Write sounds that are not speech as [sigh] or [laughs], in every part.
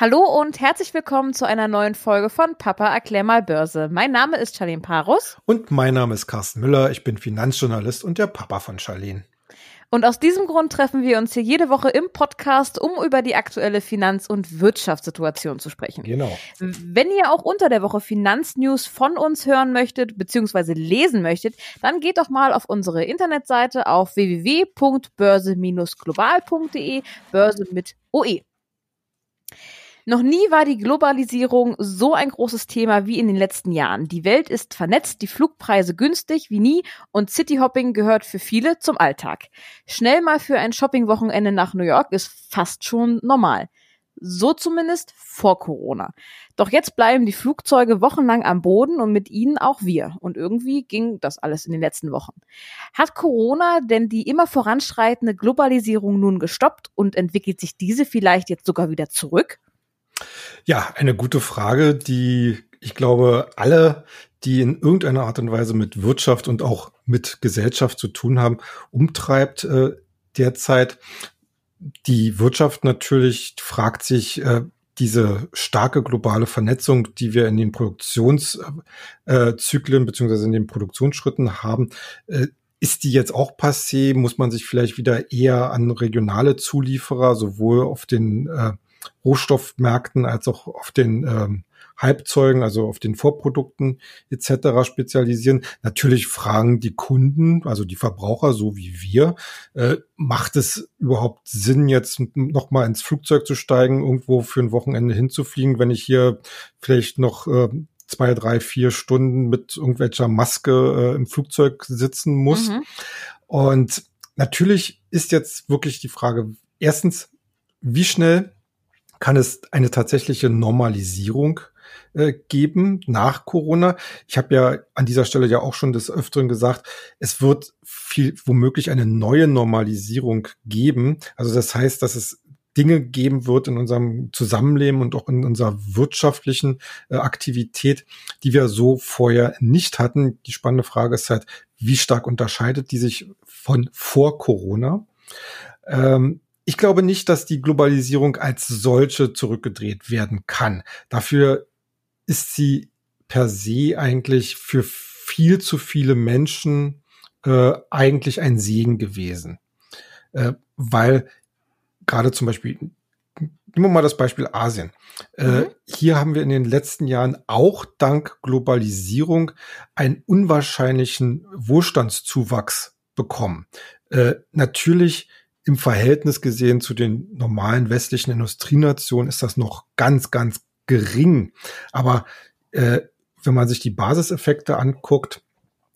Hallo und herzlich willkommen zu einer neuen Folge von Papa erklär mal Börse. Mein Name ist Charlene Parus. Und mein Name ist Carsten Müller. Ich bin Finanzjournalist und der Papa von Charlene. Und aus diesem Grund treffen wir uns hier jede Woche im Podcast, um über die aktuelle Finanz- und Wirtschaftssituation zu sprechen. Genau. Wenn ihr auch unter der Woche Finanznews von uns hören möchtet, beziehungsweise lesen möchtet, dann geht doch mal auf unsere Internetseite auf www.börse-global.de, Börse mit OE. Noch nie war die Globalisierung so ein großes Thema wie in den letzten Jahren. Die Welt ist vernetzt, die Flugpreise günstig wie nie und Cityhopping gehört für viele zum Alltag. Schnell mal für ein Shoppingwochenende nach New York ist fast schon normal. So zumindest vor Corona. Doch jetzt bleiben die Flugzeuge wochenlang am Boden und mit ihnen auch wir. Und irgendwie ging das alles in den letzten Wochen. Hat Corona denn die immer voranschreitende Globalisierung nun gestoppt und entwickelt sich diese vielleicht jetzt sogar wieder zurück? Ja, eine gute Frage, die ich glaube, alle, die in irgendeiner Art und Weise mit Wirtschaft und auch mit Gesellschaft zu tun haben, umtreibt äh, derzeit. Die Wirtschaft natürlich fragt sich, äh, diese starke globale Vernetzung, die wir in den Produktionszyklen äh, beziehungsweise in den Produktionsschritten haben, äh, ist die jetzt auch passé? Muss man sich vielleicht wieder eher an regionale Zulieferer, sowohl auf den äh, Rohstoffmärkten als auch auf den ähm, Halbzeugen, also auf den Vorprodukten etc. spezialisieren. Natürlich fragen die Kunden, also die Verbraucher, so wie wir, äh, macht es überhaupt Sinn, jetzt noch mal ins Flugzeug zu steigen, irgendwo für ein Wochenende hinzufliegen, wenn ich hier vielleicht noch äh, zwei, drei, vier Stunden mit irgendwelcher Maske äh, im Flugzeug sitzen muss. Mhm. Und natürlich ist jetzt wirklich die Frage, erstens, wie schnell kann es eine tatsächliche Normalisierung äh, geben nach Corona. Ich habe ja an dieser Stelle ja auch schon des Öfteren gesagt, es wird viel womöglich eine neue Normalisierung geben. Also das heißt, dass es Dinge geben wird in unserem Zusammenleben und auch in unserer wirtschaftlichen äh, Aktivität, die wir so vorher nicht hatten. Die spannende Frage ist halt, wie stark unterscheidet die sich von vor Corona? Ähm, ich glaube nicht, dass die Globalisierung als solche zurückgedreht werden kann. Dafür ist sie per se eigentlich für viel zu viele Menschen äh, eigentlich ein Segen gewesen. Äh, weil gerade zum Beispiel, nehmen wir mal das Beispiel Asien. Äh, mhm. Äh, hier haben wir in den letzten Jahren auch dank Globalisierung einen unwahrscheinlichen Wohlstandszuwachs bekommen. Äh, natürlich im Verhältnis gesehen zu den normalen westlichen Industrienationen ist das noch ganz, ganz gering. Aber äh, wenn man sich die Basiseffekte anguckt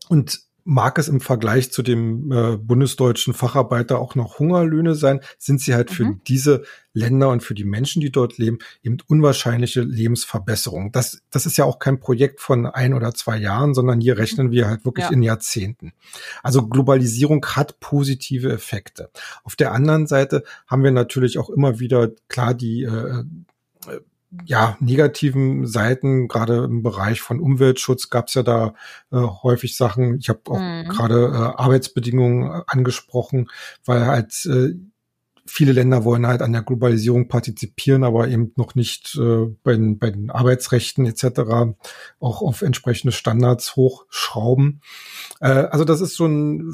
und mag es im Vergleich zu dem äh, bundesdeutschen Facharbeiter auch noch Hungerlöhne sein, sind sie halt mhm. für diese Länder und für die Menschen, die dort leben, eben unwahrscheinliche Lebensverbesserungen. Das, das ist ja auch kein Projekt von ein oder zwei Jahren, sondern hier rechnen wir halt wirklich ja. in Jahrzehnten. Also Globalisierung hat positive Effekte. Auf der anderen Seite haben wir natürlich auch immer wieder klar die äh, ja, negativen Seiten, gerade im Bereich von Umweltschutz gab es ja da äh, häufig Sachen. Ich habe auch mhm. gerade äh, Arbeitsbedingungen äh, angesprochen, weil halt äh, viele Länder wollen halt an der Globalisierung partizipieren, aber eben noch nicht äh, bei, den, bei den Arbeitsrechten etc. auch auf entsprechende Standards hochschrauben. Äh, also das ist schon,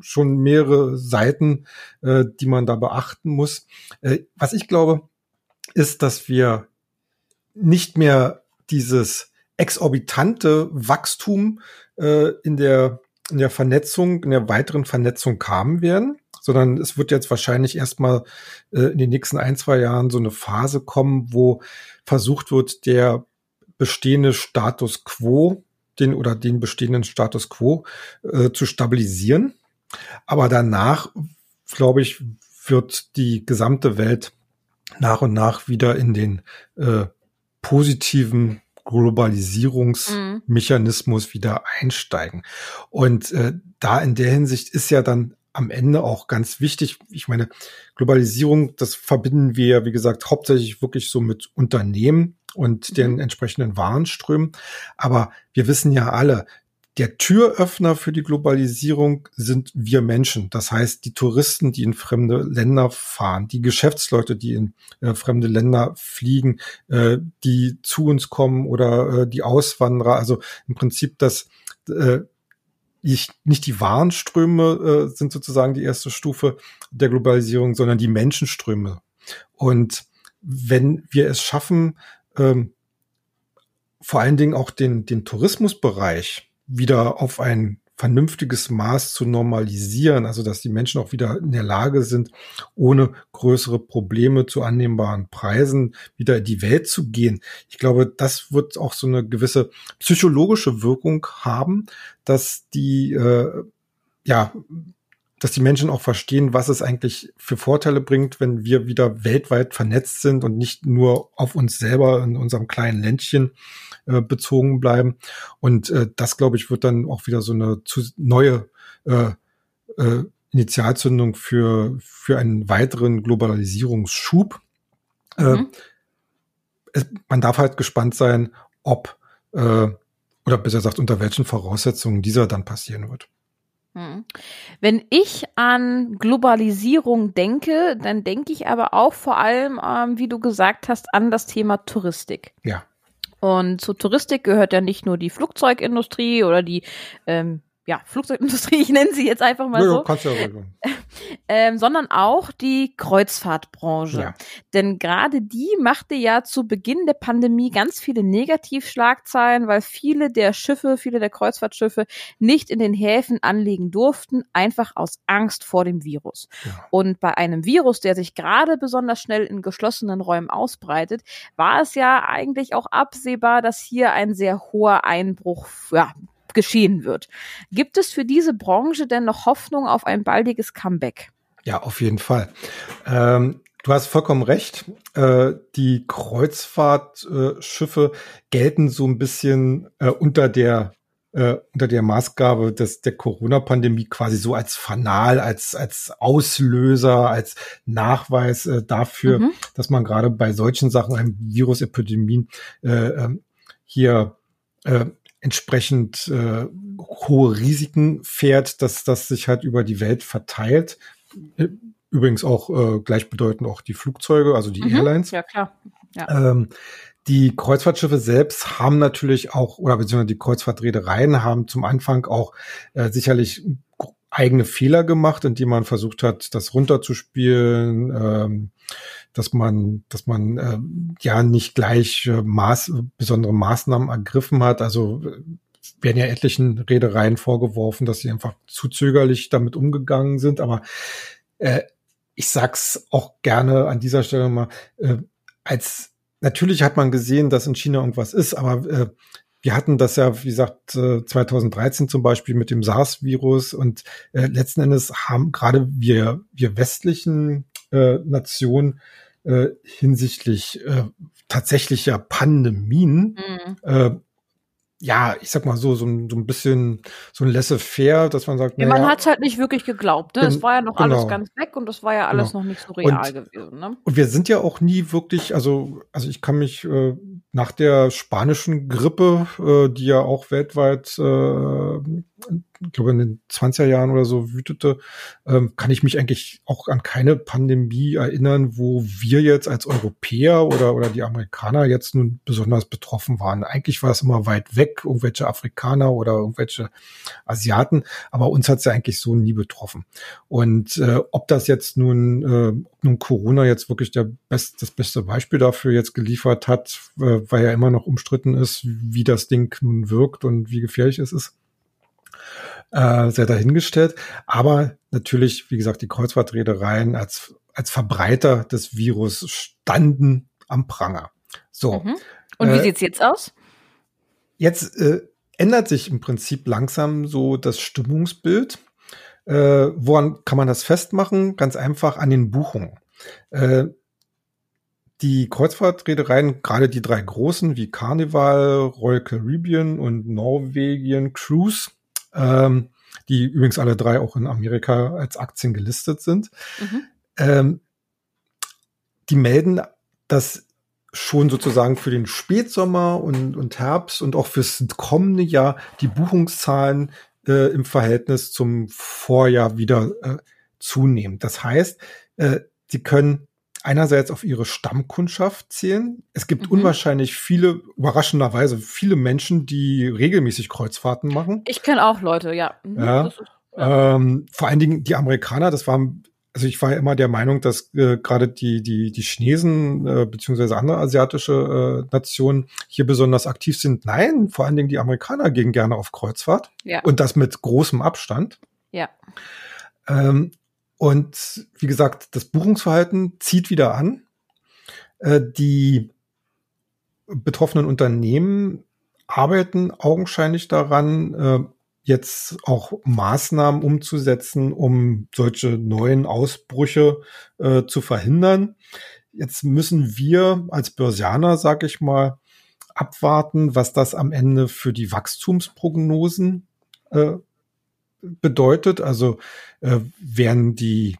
schon mehrere Seiten, äh, die man da beachten muss. Äh, was ich glaube, ist, dass wir nicht mehr dieses exorbitante Wachstum äh, in der in der Vernetzung, in der weiteren Vernetzung kamen werden, sondern es wird jetzt wahrscheinlich erstmal äh, in den nächsten ein, zwei Jahren so eine Phase kommen, wo versucht wird, der bestehende Status quo, den oder den bestehenden Status quo äh, zu stabilisieren. Aber danach, glaube ich, wird die gesamte Welt nach und nach wieder in den äh, positiven Globalisierungsmechanismus mhm. wieder einsteigen. Und äh, da in der Hinsicht ist ja dann am Ende auch ganz wichtig. Ich meine, Globalisierung, das verbinden wir, wie gesagt, hauptsächlich wirklich so mit Unternehmen und mhm. den entsprechenden Warenströmen. Aber wir wissen ja alle, der Türöffner für die Globalisierung sind wir Menschen. Das heißt, die Touristen, die in fremde Länder fahren, die Geschäftsleute, die in äh, fremde Länder fliegen, äh, die zu uns kommen oder äh, die Auswanderer. Also im Prinzip das äh, nicht, nicht die Warenströme äh, sind sozusagen die erste Stufe der Globalisierung, sondern die Menschenströme. Und wenn wir es schaffen, ähm, vor allen Dingen auch den, den Tourismusbereich wieder auf ein vernünftiges Maß zu normalisieren, also dass die Menschen auch wieder in der Lage sind, ohne größere Probleme zu annehmbaren Preisen wieder in die Welt zu gehen. Ich glaube, das wird auch so eine gewisse psychologische Wirkung haben, dass die äh, ja dass die Menschen auch verstehen, was es eigentlich für Vorteile bringt, wenn wir wieder weltweit vernetzt sind und nicht nur auf uns selber in unserem kleinen Ländchen äh, bezogen bleiben. Und äh, das, glaube ich, wird dann auch wieder so eine zu, neue äh, äh, Initialzündung für, für einen weiteren Globalisierungsschub. Äh, mhm. Äh, es, man darf halt gespannt sein, ob äh, oder besser gesagt, unter welchen Voraussetzungen dieser dann passieren wird. Hm. Wenn ich an Globalisierung denke, dann denke ich aber auch vor allem, ähm, wie du gesagt hast, an das Thema Touristik. Ja. Und zur Touristik gehört ja nicht nur die Flugzeugindustrie oder die ähm, ja, Flugzeugindustrie, [laughs] ich nenne sie jetzt einfach mal ja, so. [laughs] Ähm, sondern auch die Kreuzfahrtbranche. Ja. Denn gerade die machte ja zu Beginn der Pandemie ganz viele Negativschlagzeilen, weil viele der Schiffe, viele der Kreuzfahrtschiffe nicht in den Häfen anlegen durften, einfach aus Angst vor dem Virus. Ja. Und bei einem Virus, der sich gerade besonders schnell in geschlossenen Räumen ausbreitet, war es ja eigentlich auch absehbar, dass hier ein sehr hoher Einbruch ja, geschehen wird. Gibt es für diese Branche denn noch Hoffnung auf ein baldiges Comeback? Ja, auf jeden Fall. Ähm, du hast vollkommen recht. Äh, die Kreuzfahrtschiffe gelten so ein bisschen äh, unter der äh, unter der Maßgabe des, der Corona-Pandemie quasi so als Fanal, als, als Auslöser, als Nachweis äh, dafür, mhm. dass man gerade bei solchen Sachen, einem Virusepidemien, äh, ähm, hier äh, entsprechend äh, hohe Risiken fährt, dass das sich halt über die Welt verteilt. Übrigens auch äh, gleichbedeutend auch die Flugzeuge, also die mhm, Airlines. Ja, klar. Ja. Ähm, die Kreuzfahrtschiffe selbst haben natürlich auch, oder beziehungsweise die Kreuzfahrtreedereien haben zum Anfang auch äh, sicherlich eigene Fehler gemacht, indem man versucht hat, das runterzuspielen, ähm, dass man, dass man äh, ja nicht gleich äh, Maß, besondere Maßnahmen ergriffen hat. Also äh, werden ja etlichen Redereien vorgeworfen, dass sie einfach zu zögerlich damit umgegangen sind. Aber äh, ich sag's auch gerne an dieser Stelle mal, äh, als natürlich hat man gesehen, dass in China irgendwas ist, aber äh, wir hatten das ja, wie gesagt, 2013 äh, zum Beispiel mit dem SARS-Virus und äh, letzten Endes haben gerade wir, wir westlichen äh, Nationen äh, hinsichtlich äh, tatsächlicher Pandemien mhm. äh, ja, ich sag mal so, so ein, so ein bisschen so ein laissez-faire, dass man sagt, ja, man hat es halt nicht wirklich geglaubt. Ne? Es war ja noch genau. alles ganz weg und das war ja alles genau. noch nicht so real und, gewesen. Ne? Und wir sind ja auch nie wirklich, also, also ich kann mich äh, nach der spanischen Grippe, äh, die ja auch weltweit äh, ich glaube in den 20er Jahren oder so wütete, ähm, kann ich mich eigentlich auch an keine Pandemie erinnern, wo wir jetzt als Europäer oder, oder die Amerikaner jetzt nun besonders betroffen waren. Eigentlich war es immer weit weg, irgendwelche Afrikaner oder irgendwelche Asiaten, aber uns hat es ja eigentlich so nie betroffen. Und äh, ob das jetzt nun, äh, nun Corona jetzt wirklich der best, das beste Beispiel dafür jetzt geliefert hat, äh, weil ja immer noch umstritten ist, wie das Ding nun wirkt und wie gefährlich es ist äh, sehr dahingestellt. Aber natürlich, wie gesagt, die Kreuzfahrtreedereien als, als Verbreiter des Virus standen am Pranger. So. Mhm. Und wie äh, sieht's jetzt aus? Jetzt äh, ändert sich im Prinzip langsam so das Stimmungsbild. Äh, woran kann man das festmachen? Ganz einfach an den Buchungen. Äh, die Kreuzfahrtreedereien, gerade die drei großen wie Carnival, Royal Caribbean und Norwegian Cruise, ähm, die übrigens alle drei auch in Amerika als Aktien gelistet sind. Mhm. Ähm, die melden, dass schon sozusagen für den Spätsommer und, und Herbst und auch fürs kommende Jahr die Buchungszahlen äh, im Verhältnis zum Vorjahr wieder äh, zunehmen. Das heißt, äh, sie können einerseits auf ihre Stammkundschaft zählen. Es gibt mhm. unwahrscheinlich viele, überraschenderweise viele Menschen, die regelmäßig Kreuzfahrten machen. Ich kenne auch Leute, ja. Mhm, ja. Ist, ja. Ähm, vor allen Dingen die Amerikaner, das waren, also ich war ja immer der Meinung, dass äh, gerade die, die, die Chinesen äh, beziehungsweise andere asiatische äh, Nationen hier besonders aktiv sind. Nein, vor allen Dingen die Amerikaner gehen gerne auf Kreuzfahrt. Ja. Und das mit großem Abstand. Ja. Ähm, und wie gesagt, das Buchungsverhalten zieht wieder an. Äh, die betroffenen Unternehmen arbeiten augenscheinlich daran, äh, jetzt auch Maßnahmen umzusetzen, um solche neuen Ausbrüche äh, zu verhindern. Jetzt müssen wir als Börsianer, sag ich mal, abwarten, was das am Ende für die Wachstumsprognosen bedeutet. Also äh, werden die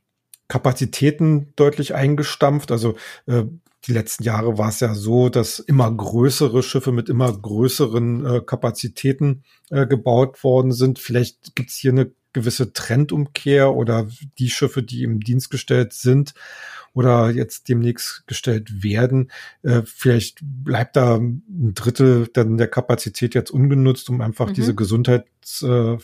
Kapazitäten deutlich eingestampft. Also äh, die letzten Jahre war es ja so, dass immer größere Schiffe mit immer größeren äh, Kapazitäten äh, gebaut worden sind. Vielleicht gibt es hier eine gewisse Trendumkehr oder die Schiffe, die im Dienst gestellt sind oder jetzt demnächst gestellt werden. Äh, vielleicht bleibt da ein Drittel dann der Kapazität jetzt ungenutzt, um einfach mhm. diese Gesundheits äh,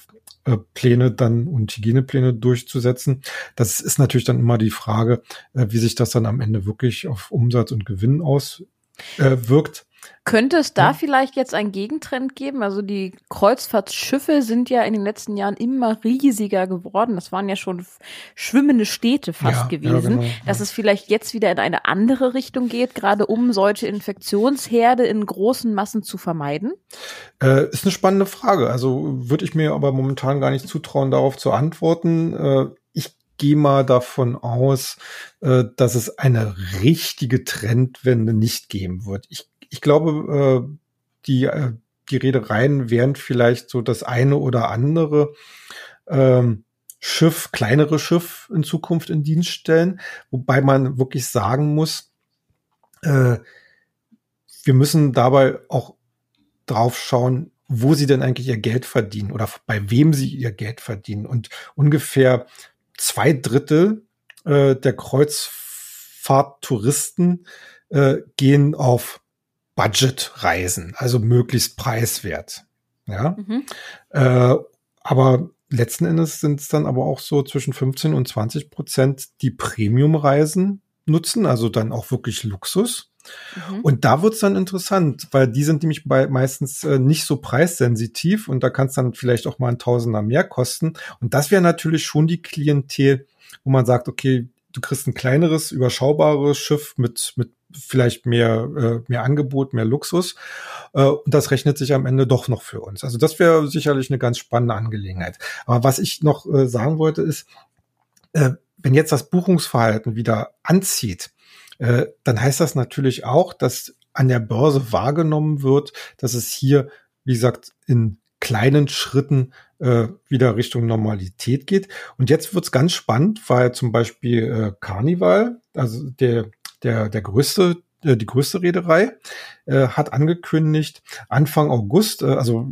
Pläne dann und Hygienepläne durchzusetzen. Das ist natürlich dann immer die Frage, äh, wie sich das dann am Ende wirklich auf Umsatz und Gewinn auswirkt. Könnte es da ja. vielleicht jetzt einen Gegentrend geben? Also die Kreuzfahrtschiffe sind ja in den letzten Jahren immer riesiger geworden. Das waren ja schon schwimmende Städte fast ja, gewesen. Ja, genau, Dass es vielleicht jetzt wieder in eine andere Richtung geht, gerade um solche Infektionsherde in großen Massen zu vermeiden? Äh, ist eine spannende Frage. Also würde ich mir aber momentan gar nicht zutrauen, darauf zu antworten. Äh, ich gehe mal davon aus, äh, dass es eine richtige Trendwende nicht geben wird. Ich ich glaube, äh, die, äh, die Reedereien werden vielleicht so das eine oder andere ähm, Schiff, kleinere Schiff in Zukunft in Dienst stellen, wobei man wirklich sagen muss, äh, wir müssen dabei auch drauf schauen, wo sie denn eigentlich ihr Geld verdienen oder bei wem sie ihr Geld verdienen. Und ungefähr zwei Drittel äh, der Kreuzfahrttouristen äh, gehen auf Budgetreisen, also möglichst preiswert. Ja. Mhm. Äh, aber letzten Endes sind es dann aber auch so zwischen 15 und 20 Prozent, die Premium-Reisen nutzen, also dann auch wirklich Luxus. Mhm. Und da wird's dann interessant, weil die sind nämlich bei meistens äh, nicht so preissensitiv und da kann es dann vielleicht auch mal ein Tausender mehr kosten. Und das wäre natürlich schon die Klientel, wo man sagt, okay, du kriegst ein kleineres, überschaubares Schiff mit, mit vielleicht mehr, äh, mehr Angebot, mehr Luxus. Äh, und das rechnet sich am Ende doch noch für uns. Also das wäre sicherlich eine ganz spannende Angelegenheit. Aber was ich noch äh, sagen wollte ist, äh, wenn jetzt das Buchungsverhalten wieder anzieht, äh, dann heißt das natürlich auch, dass an der Börse wahrgenommen wird, dass es hier, wie gesagt, in kleinen Schritten äh, wieder Richtung Normalität geht. Und jetzt wird's ganz spannend, weil zum Beispiel äh, Carnival, also der der, der größte, äh, die größte Reederei, äh, hat angekündigt, Anfang August, äh, also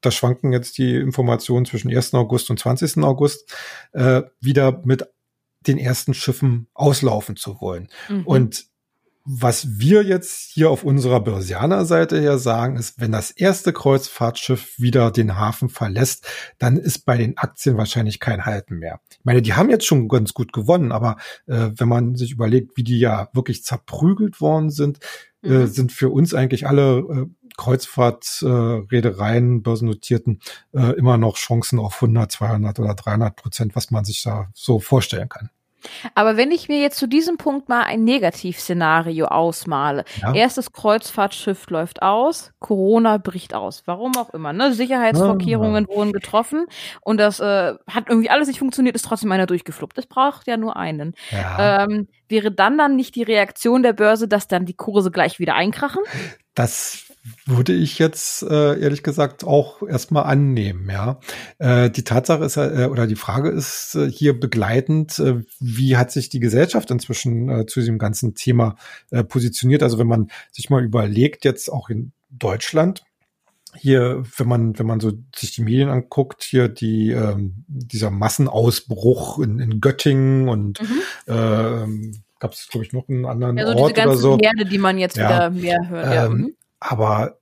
da schwanken jetzt die Informationen zwischen 1. August und 20. August, äh, wieder mit den ersten Schiffen auslaufen zu wollen. Mhm. Und was wir jetzt hier auf unserer Börsianer-Seite her sagen, ist, wenn das erste Kreuzfahrtschiff wieder den Hafen verlässt, dann ist bei den Aktien wahrscheinlich kein Halten mehr. Ich meine, die haben jetzt schon ganz gut gewonnen, aber äh, wenn man sich überlegt, wie die ja wirklich zerprügelt worden sind, äh, mhm. äh, sind für uns eigentlich alle äh, Kreuzfahrtreedereien, äh, börsennotierten, äh, immer noch Chancen auf 100, 200 oder 300 Prozent, was man sich da so vorstellen kann. Aber wenn ich mir jetzt zu diesem Punkt mal ein Negativszenario ausmale, ja. erstes Kreuzfahrtschiff läuft aus, Corona bricht aus, warum auch immer, ne? Sicherheitsvorkehrungen ja. wurden getroffen und das äh, hat irgendwie alles nicht funktioniert, ist trotzdem einer durchgefluppt. Es braucht ja nur einen. Ja. Ähm, wäre dann dann nicht die Reaktion der Börse, dass dann die Kurse gleich wieder einkrachen? Das würde ich jetzt äh, ehrlich gesagt auch erstmal annehmen, ja. Äh, die Tatsache ist äh, oder die Frage ist äh, hier begleitend, äh, wie hat sich die Gesellschaft inzwischen äh, zu diesem ganzen Thema äh, positioniert? Also wenn man sich mal überlegt, jetzt auch in Deutschland, hier, wenn man, wenn man so sich die Medien anguckt, hier die, ähm, dieser Massenausbruch in, in Göttingen und mhm. ähm, gab es, glaube ich, noch einen anderen ja, so Ort diese oder so. Herde, die man jetzt ja. wieder mehr hört. Ähm. Mhm. Aber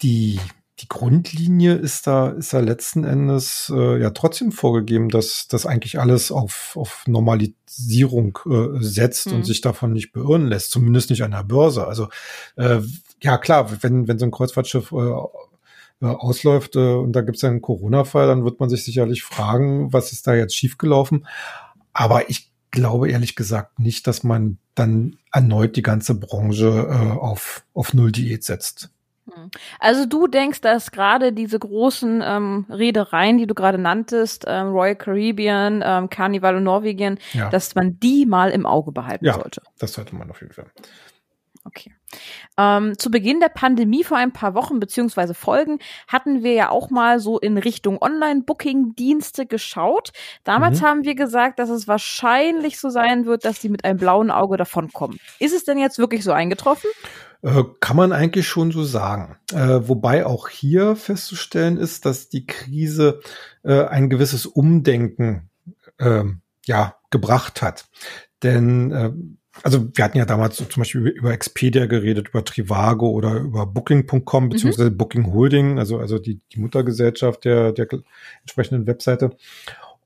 die, die Grundlinie ist da, ist da letzten Endes äh, ja trotzdem vorgegeben, dass das eigentlich alles auf, auf Normalisierung äh, setzt mhm. und sich davon nicht beirren lässt, zumindest nicht an der Börse. Also äh, ja klar, wenn, wenn so ein Kreuzfahrtschiff äh, äh, ausläuft äh, und da gibt es einen Corona-Fall, dann wird man sich sicherlich fragen, was ist da jetzt schiefgelaufen. Aber ich glaube ehrlich gesagt nicht, dass man dann erneut die ganze Branche äh, auf, auf Null-Diät setzt. Hm. Also du denkst, dass gerade diese großen ähm, Reedereien, die du gerade nanntest, ähm, Royal Caribbean, ähm, Carnival und Norwegen, ja. dass man die mal im Auge behalten ja, sollte. Das sollte man auf jeden Fall. Okay. Ähm, zu Beginn der Pandemie vor ein paar Wochen beziehungsweise Folgen hatten wir ja auch mal so in Richtung Online-Booking-Dienste geschaut. Damals mhm. haben wir gesagt, dass es wahrscheinlich so sein wird, dass die mit einem blauen Auge davonkommen. Ist es denn jetzt wirklich so eingetroffen? Äh, kann man eigentlich schon so sagen. Äh, wobei auch hier festzustellen ist, dass die Krise äh, ein gewisses Umdenken ähm, ja gebracht hat. Denn äh, also wir hatten ja damals zum Beispiel über Expedia geredet, über Trivago oder über Booking.com mhm. beziehungsweise mhm. Booking Holding, also also die, die Muttergesellschaft der der entsprechenden Webseite.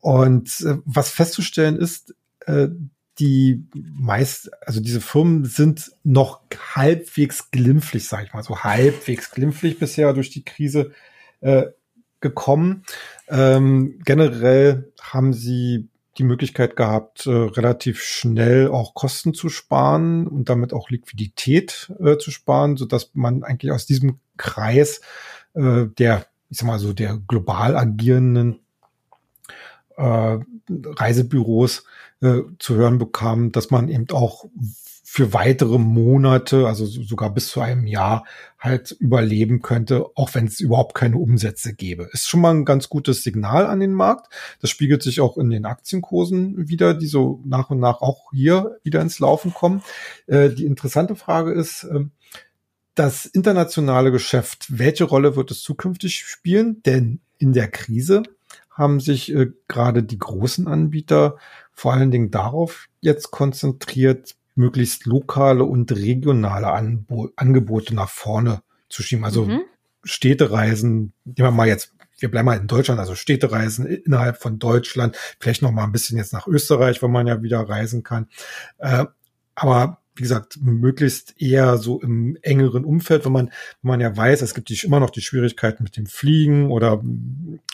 Und äh, was festzustellen ist, äh, die meist, also diese Firmen sind noch halbwegs glimpflich, sage ich mal, so halbwegs glimpflich bisher durch die Krise äh, gekommen. Ähm, generell haben sie die Möglichkeit gehabt, äh, relativ schnell auch Kosten zu sparen und damit auch Liquidität äh, zu sparen, so dass man eigentlich aus diesem Kreis äh, der, ich sag mal so, der global agierenden äh, Reisebüros äh, zu hören bekam, dass man eben auch für weitere Monate, also sogar bis zu einem Jahr, halt überleben könnte, auch wenn es überhaupt keine Umsätze gäbe. Ist schon mal ein ganz gutes Signal an den Markt. Das spiegelt sich auch in den Aktienkursen wieder, die so nach und nach auch hier wieder ins Laufen kommen. Äh, die interessante Frage ist, äh, das internationale Geschäft, welche Rolle wird es zukünftig spielen? Denn in der Krise haben sich äh, gerade die großen Anbieter vor allen Dingen darauf jetzt konzentriert, möglichst lokale und regionale Anbo Angebote nach vorne zu schieben. Also mhm. Städtereisen, nehmen wir mal jetzt, wir bleiben mal in Deutschland, also Städtereisen innerhalb von Deutschland, vielleicht noch mal ein bisschen jetzt nach Österreich, wo man ja wieder reisen kann. Äh, aber wie gesagt, möglichst eher so im engeren Umfeld, wenn man, wenn man ja weiß, es gibt immer noch die Schwierigkeiten mit dem Fliegen oder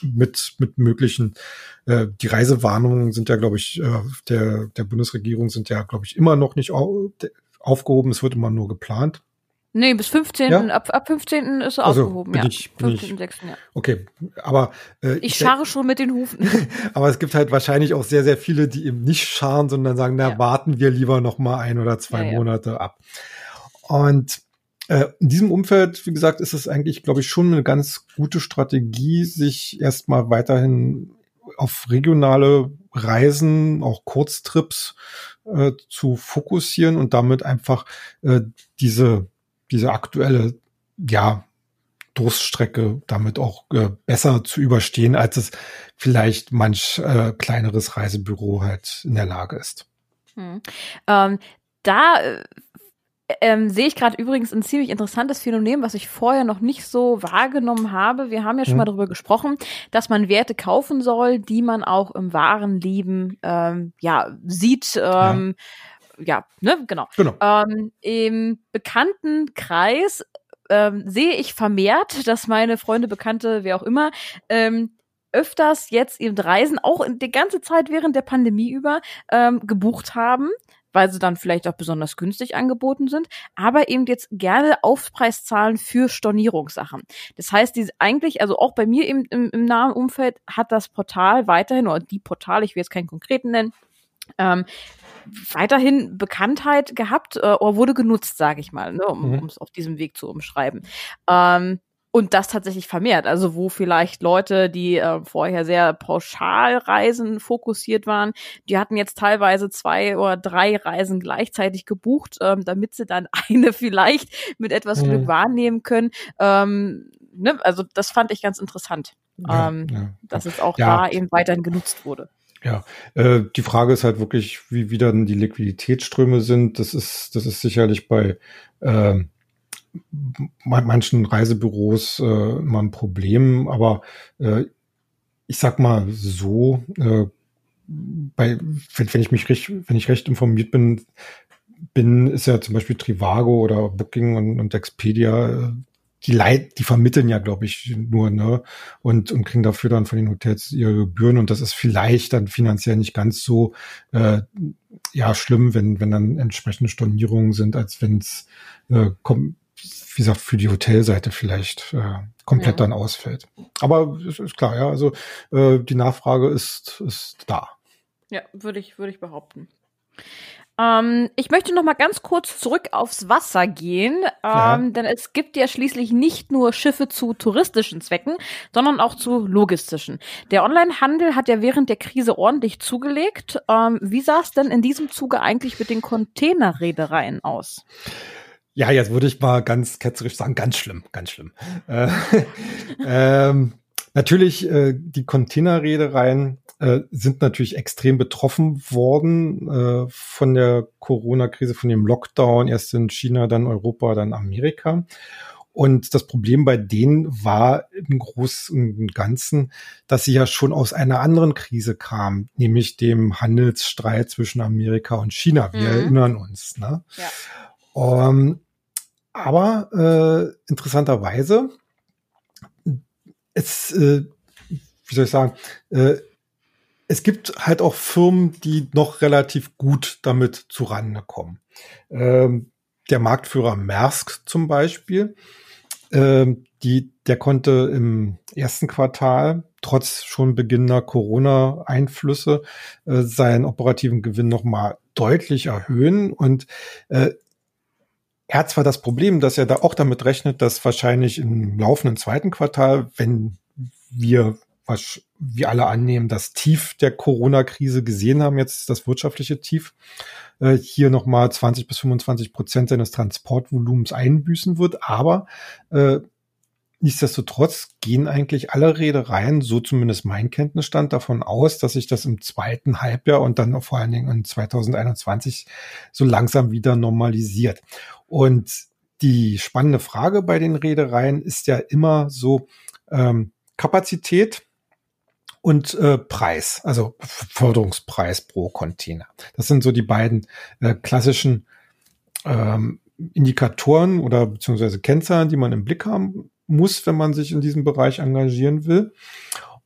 mit, mit möglichen, äh, die Reisewarnungen sind ja, glaube ich, äh, der, der Bundesregierung sind ja, glaube ich, immer noch nicht au aufgehoben. Es wird immer nur geplant. Nee, bis 15. Ja? Ab, ab 15. ist er also, aufgehoben, bin ja. Ich, bin 15. Ich, 6. ja. Okay, aber äh, ich, scharre schon mit den Hufen. [laughs] aber es gibt halt wahrscheinlich auch sehr, sehr viele, die eben nicht scharen, sondern sagen, na, ja. warten wir lieber noch mal ein oder zwei ja, Monate ab. Und äh, in diesem Umfeld, wie gesagt, ist es eigentlich, glaube ich, schon eine ganz gute Strategie, sich erstmal weiterhin auf regionale Reisen, auch Kurztrips äh, zu fokussieren und damit einfach äh, diese diese aktuelle, ja, Durststrecke damit auch äh, besser zu überstehen, als es vielleicht manch äh, kleineres Reisebüro halt in der Lage ist. Hm. Ähm, da äh, ähm, sehe ich gerade übrigens ein ziemlich interessantes Phänomen, was ich vorher noch nicht so wahrgenommen habe. Wir haben ja schon hm. mal darüber gesprochen, dass man Werte kaufen soll, die man auch im wahren Leben ähm, ja sieht. Ähm, ja ja, ne, genau. genau. Ähm, Im bekannten Kreis ähm, sehe ich vermehrt, dass meine Freunde, Bekannte, wer auch immer, ähm, öfters jetzt eben Reisen, auch in die ganze Zeit während der Pandemie über, ähm, gebucht haben, weil sie dann vielleicht auch besonders günstig angeboten sind, aber eben jetzt gerne Aufpreis zahlen für Stornierungssachen. Das heißt, die eigentlich, also auch bei mir im, im, im nahen Umfeld hat das Portal weiterhin, oder die Portal, ich will jetzt keinen konkreten nennen, ähm, weiterhin Bekanntheit gehabt äh, oder wurde genutzt, sage ich mal, ne, um Mhm. es auf diesem Weg zu umschreiben. Ähm, und das tatsächlich vermehrt. Also wo vielleicht Leute, die äh, vorher sehr pauschal Reisen fokussiert waren, die hatten jetzt teilweise zwei oder drei Reisen gleichzeitig gebucht, ähm, damit sie dann [laughs] eine vielleicht mit etwas Mhm. Glück wahrnehmen können. Ähm, ne? Also das fand ich ganz interessant, Ja, ähm, ja. dass es auch Ja. da eben weiterhin genutzt wurde. Ja, äh, die Frage ist halt wirklich, wie, wie dann die Liquiditätsströme sind. Das ist, das ist sicherlich bei ma- manchen Reisebüros äh, immer ein Problem, aber äh, ich sag mal so, äh, bei, wenn, wenn ich mich recht, wenn ich recht informiert bin, bin, ist ja zum Beispiel Trivago oder Booking und, und Expedia, äh, die Leit, die vermitteln ja, glaube ich, nur, ne? Und, und kriegen dafür dann von den Hotels ihre Gebühren. Und das ist vielleicht dann finanziell nicht ganz so äh, ja schlimm, wenn, wenn dann entsprechende Stornierungen sind, als wenn es äh, kommt, wie gesagt, für die Hotelseite vielleicht äh, komplett Ja. dann ausfällt. Aber es ist klar, ja, also äh, die Nachfrage ist, ist da. Ja, würde ich, würde ich behaupten. Ähm, ich möchte noch mal ganz kurz zurück aufs Wasser gehen, ähm, denn es gibt ja schließlich nicht nur Schiffe zu touristischen Zwecken, sondern auch zu logistischen. Der Onlinehandel hat ja während der Krise ordentlich zugelegt. Ähm, wie sah es denn in diesem Zuge eigentlich mit den Containerreedereien aus? Ja, jetzt würde ich mal ganz ketzerisch sagen, ganz schlimm, ganz schlimm. Äh, [laughs] ähm, natürlich, äh, die Containerreedereien äh, sind natürlich extrem betroffen worden äh, von der Corona-Krise, von dem Lockdown, erst in China, dann Europa, dann Amerika. Und das Problem bei denen war im Großen und Ganzen, dass sie ja schon aus einer anderen Krise kamen, nämlich dem Handelsstreit zwischen Amerika und China. Wir Mhm. erinnern uns. Ne? Ja. Ähm, aber äh, interessanterweise, es, äh, wie soll ich sagen, äh, es gibt halt auch Firmen, die noch relativ gut damit zurande kommen. Ähm, der Marktführer Maersk zum Beispiel, ähm, die, der konnte im ersten Quartal trotz schon beginnender Corona-Einflüsse äh, seinen operativen Gewinn noch mal deutlich erhöhen und äh, er hat zwar das Problem, dass er da auch damit rechnet, dass wahrscheinlich im laufenden zweiten Quartal, wenn wir was wir alle annehmen, das Tief der Corona-Krise gesehen haben, jetzt das wirtschaftliche Tief, äh, hier nochmal 20 bis 25 Prozent seines Transportvolumens einbüßen wird. Aber äh, nichtsdestotrotz gehen eigentlich alle Reedereien, so zumindest mein Kenntnisstand, davon aus, dass sich das im zweiten Halbjahr und dann vor allen Dingen in 2021 so langsam wieder normalisiert. Und die spannende Frage bei den Reedereien ist ja immer so ähm, Kapazität und äh, Preis, also Förderungspreis pro Container. Das sind so die beiden äh, klassischen ähm, Indikatoren oder beziehungsweise Kennzahlen, die man im Blick haben muss, wenn man sich in diesem Bereich engagieren will.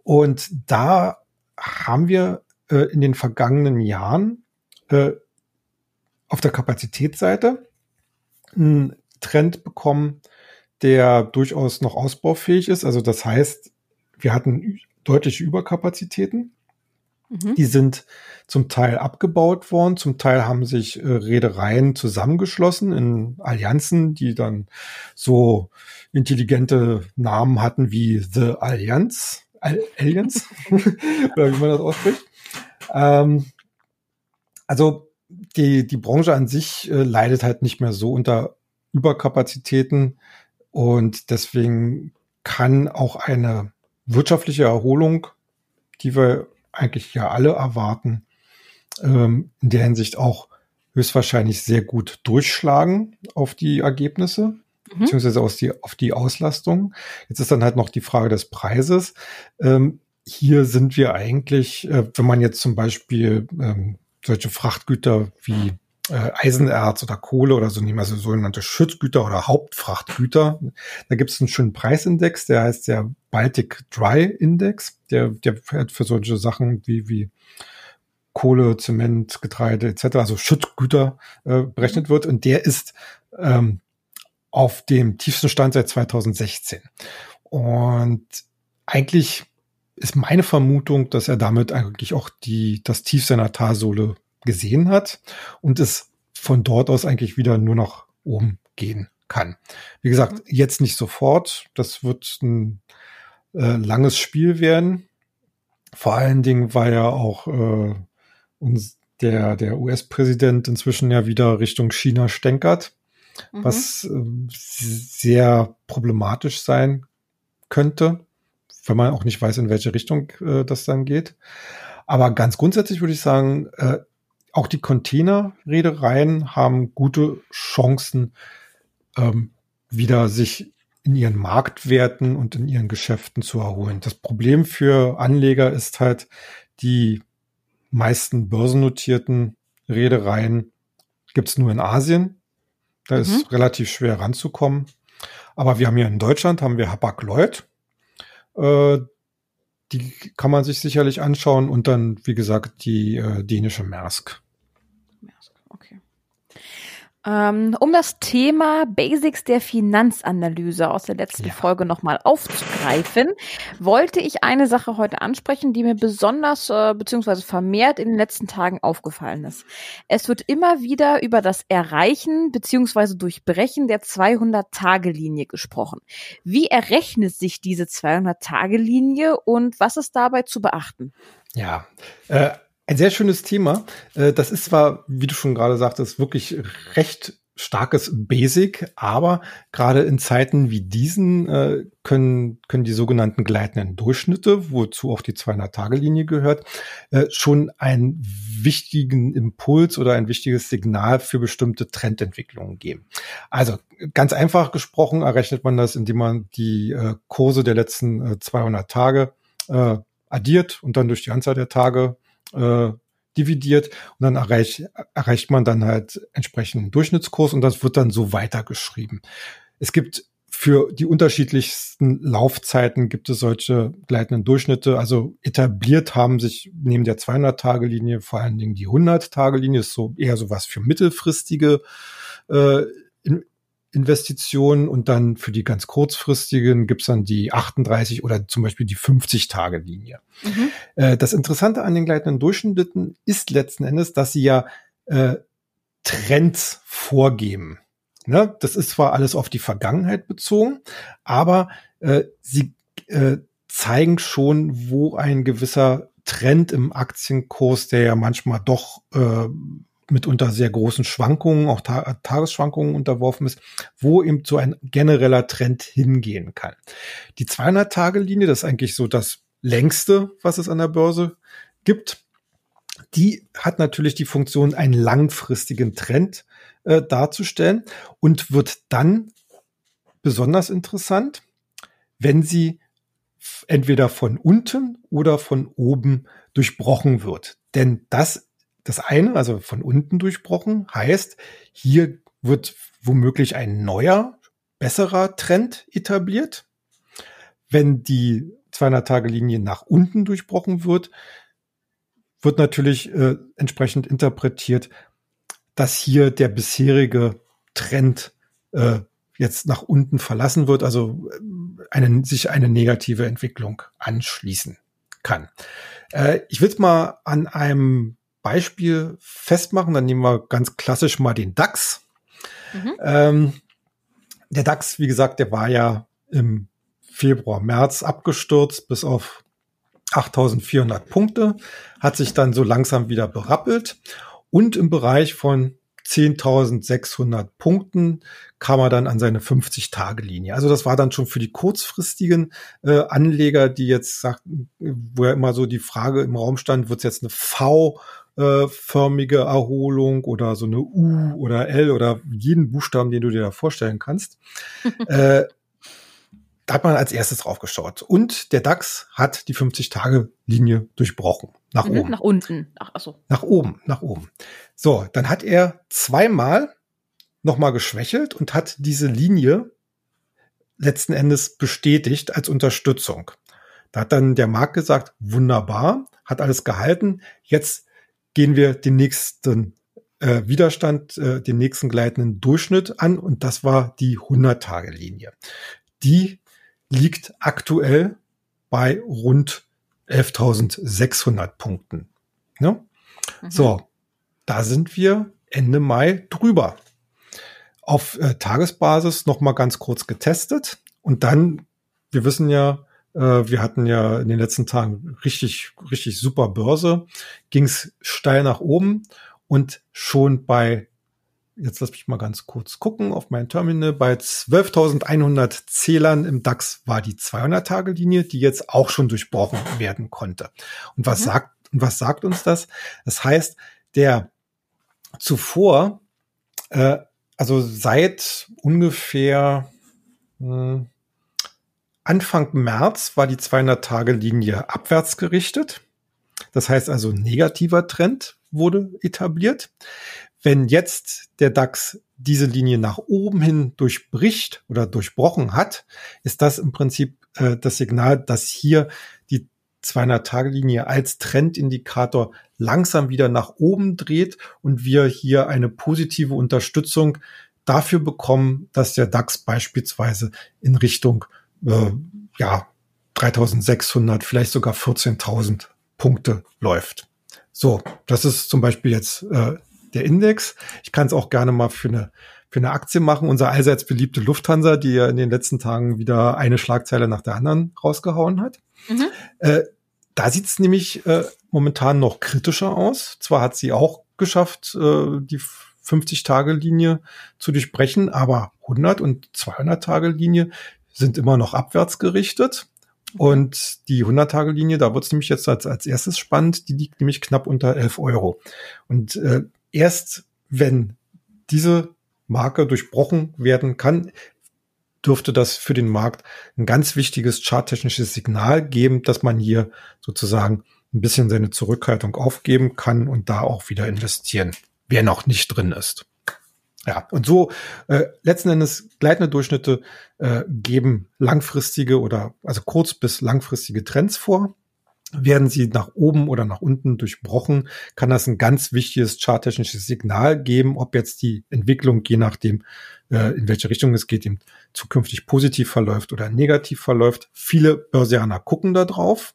Und da haben wir äh, in den vergangenen Jahren äh, auf der Kapazitätsseite einen Trend bekommen, der durchaus noch ausbaufähig ist. Also das heißt, wir hatten deutliche Überkapazitäten. Mhm. Die sind zum Teil abgebaut worden, zum Teil haben sich äh, Reedereien zusammengeschlossen in Allianzen, die dann so intelligente Namen hatten wie The Allianz, Al Allianz, [laughs] [laughs] oder wie man das ausspricht. Ähm, also die, die Branche an sich äh, leidet halt nicht mehr so unter Überkapazitäten und deswegen kann auch eine wirtschaftliche Erholung, die wir eigentlich ja alle erwarten, ähm, in der Hinsicht auch höchstwahrscheinlich sehr gut durchschlagen auf die Ergebnisse, Mhm. beziehungsweise aus die, auf die Auslastung. Jetzt ist dann halt noch die Frage des Preises. Ähm, hier sind wir eigentlich, äh, wenn man jetzt zum Beispiel ähm, solche Frachtgüter wie äh, Eisenerz oder Kohle oder so nehmen, also sogenannte Schutzgüter oder Hauptfrachtgüter. Da gibt es einen schönen Preisindex, der heißt der Baltic Dry Index, der, der halt für solche Sachen wie, wie Kohle, Zement, Getreide etc., also Schutzgüter äh, berechnet wird. Und der ist ähm, auf dem tiefsten Stand seit 2016. Und eigentlich ist meine Vermutung, dass er damit eigentlich auch die, das Tief seiner Talsohle gesehen hat und es von dort aus eigentlich wieder nur nach oben gehen kann. Wie gesagt, jetzt nicht sofort. Das wird ein äh, langes Spiel werden. Vor allen Dingen, weil ja auch äh, uns der, der US-Präsident inzwischen ja wieder Richtung China stänkert, mhm. was äh, sehr problematisch sein könnte, wenn man auch nicht weiß, in welche Richtung äh, das dann geht. Aber ganz grundsätzlich würde ich sagen, äh, auch die Containerreedereien haben gute Chancen, ähm, wieder sich in ihren Marktwerten und in ihren Geschäften zu erholen. Das Problem für Anleger ist halt, die meisten börsennotierten Reedereien gibt's nur in Asien. Da mhm. ist relativ schwer ranzukommen. Aber wir haben hier in Deutschland, haben wir Hapag-Lloyd. Äh, die kann man sich sicherlich anschauen und dann, wie gesagt, die äh, dänische Maersk. Ähm, um das Thema Basics der Finanzanalyse aus der letzten ja. Folge nochmal aufzugreifen, wollte ich eine Sache heute ansprechen, die mir besonders äh, bzw. vermehrt in den letzten Tagen aufgefallen ist. Es wird immer wieder über das Erreichen bzw. Durchbrechen der 200-Tage-Linie gesprochen. Wie errechnet sich diese 200-Tage-Linie und was ist dabei zu beachten? Ja, äh, ein sehr schönes Thema. Äh, das ist zwar, wie du schon gerade sagtest, wirklich recht starkes Basic, aber gerade in Zeiten wie diesen äh, können, können die sogenannten gleitenden Durchschnitte, wozu auch die 200-Tage-Linie gehört, äh, schon einen wichtigen Impuls oder ein wichtiges Signal für bestimmte Trendentwicklungen geben. Also ganz einfach gesprochen errechnet man das, indem man die Kurse der letzten äh, 200 Tage addiert und dann durch die Anzahl der Tage äh, dividiert und dann erreicht, erreicht man dann halt entsprechenden Durchschnittskurs und das wird dann so weitergeschrieben. Es gibt für die unterschiedlichsten Laufzeiten gibt es solche gleitenden Durchschnitte. Also etabliert haben sich neben der 200-Tage-Linie vor allen Dingen die 100-Tage-Linie, ist so eher so was für mittelfristige äh, Investitionen und dann für die ganz kurzfristigen gibt's dann die 38 oder zum Beispiel die 50-Tage-Linie. Mhm. Äh, das Interessante an den gleitenden Durchschnitten ist letzten Endes, dass sie ja äh, Trends vorgeben. Ne? Das ist zwar alles auf die Vergangenheit bezogen, aber äh, sie äh, zeigen schon, wo ein gewisser Trend im Aktienkurs, der ja manchmal doch äh, mitunter sehr großen Schwankungen, auch Ta Tagesschwankungen unterworfen ist, wo eben so ein genereller Trend hingehen kann. Die 200-Tage-Linie, das ist eigentlich so das längste, was es an der Börse gibt. Die hat natürlich die Funktion, einen langfristigen Trend äh, darzustellen und wird dann besonders interessant, wenn sie entweder von unten oder von oben durchbrochen wird. Denn das das eine, also von unten durchbrochen, heißt, hier wird womöglich ein neuer, besserer Trend etabliert. Wenn die 200-Tage-Linie nach unten durchbrochen wird, wird natürlich äh, entsprechend interpretiert, dass hier der bisherige Trend äh, jetzt nach unten verlassen wird, also äh, eine, sich eine negative Entwicklung anschließen kann. Äh, ich es mal an einem Beispiel festmachen. Dann nehmen wir ganz klassisch mal den DAX. Mhm. Ähm, der DAX, wie gesagt, der war ja im Februar, März abgestürzt bis auf 8400 Punkte, hat sich dann so langsam wieder berappelt und im Bereich von 10.600 Punkten kam er dann an seine 50-Tage-Linie. Also das war dann schon für die kurzfristigen äh, Anleger, die jetzt sagten, wo ja immer so die Frage im Raum stand, wird es jetzt eine V äh, förmige Erholung oder so eine U oder L oder jeden Buchstaben, den du dir da vorstellen kannst. [laughs] äh, da hat man als erstes drauf geschaut. Und der DAX hat die 50-Tage-Linie durchbrochen. Nach mhm, oben. Nach unten. Ach, ach so. Nach oben, nach oben. So, dann hat er zweimal nochmal geschwächelt und hat diese Linie letzten Endes bestätigt als Unterstützung. Da hat dann der Markt gesagt, wunderbar, hat alles gehalten. Jetzt gehen wir den nächsten äh, Widerstand, äh, den nächsten gleitenden Durchschnitt an und das war die 100-Tage-Linie. Die liegt aktuell bei rund 11.600 Punkten. Ne? Mhm. So, da sind wir Ende Mai drüber. Auf äh, Tagesbasis noch mal ganz kurz getestet und dann, wir wissen ja, wir hatten ja in den letzten Tagen richtig, richtig super Börse, ging es steil nach oben und schon bei jetzt lass mich mal ganz kurz gucken auf mein Terminal. Bei 12.100 Zählern im DAX war die 200-Tage-Linie, die jetzt auch schon durchbrochen werden konnte. Und was mhm. sagt, und was sagt uns das? Das heißt, der zuvor, äh, also seit ungefähr mh, hm, Anfang März war die 200-Tage-Linie abwärts gerichtet. Das heißt also negativer Trend wurde etabliert. Wenn jetzt der DAX diese Linie nach oben hin durchbricht oder durchbrochen hat, ist das im Prinzip äh, das Signal, dass hier die 200-Tage-Linie als Trendindikator langsam wieder nach oben dreht und wir hier eine positive Unterstützung dafür bekommen, dass der DAX beispielsweise in Richtung äh, ja 3600, vielleicht sogar 14.000 Punkte läuft. So, das ist zum Beispiel jetzt äh, der Index. Ich kann es auch gerne mal für eine für eine Aktie machen. Unser allseits beliebte Lufthansa, die ja in den letzten Tagen wieder eine Schlagzeile nach der anderen rausgehauen hat. Mhm. Äh, da sieht es nämlich äh, momentan noch kritischer aus. Zwar hat sie auch geschafft, äh, die 50-Tage-Linie zu durchbrechen, aber 100 und 200-Tage-Linie sind immer noch abwärts gerichtet. Und die 100-Tage-Linie, da wird es nämlich jetzt als, als erstes spannend, die liegt nämlich knapp unter 11 Euro. Und äh, erst wenn diese Marke durchbrochen werden kann, dürfte das für den Markt ein ganz wichtiges charttechnisches Signal geben, dass man hier sozusagen ein bisschen seine Zurückhaltung aufgeben kann und da auch wieder investieren, wer noch nicht drin ist. Ja, und so äh, letzten Endes gleitende Durchschnitte äh, geben langfristige oder also kurz bis langfristige Trends vor. Werden sie nach oben oder nach unten durchbrochen, kann das ein ganz wichtiges charttechnisches Signal geben, ob jetzt die Entwicklung, je nachdem, äh, in welche Richtung es geht, eben zukünftig positiv verläuft oder negativ verläuft. Viele Börsianer gucken da drauf.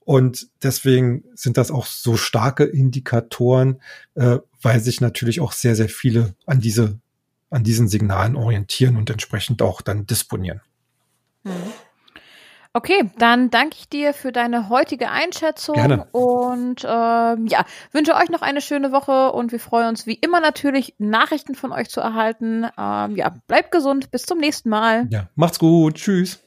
Und deswegen sind das auch so starke Indikatoren, äh, weil sich natürlich auch sehr, sehr viele an diese, an diesen Signalen orientieren und entsprechend auch dann disponieren. Mhm. Okay, dann danke ich dir für deine heutige Einschätzung Gerne. und ähm, ja, wünsche euch noch eine schöne Woche und wir freuen uns wie immer natürlich, Nachrichten von euch zu erhalten. Ähm, ja, bleibt gesund, bis zum nächsten Mal. Ja, macht's gut, tschüss.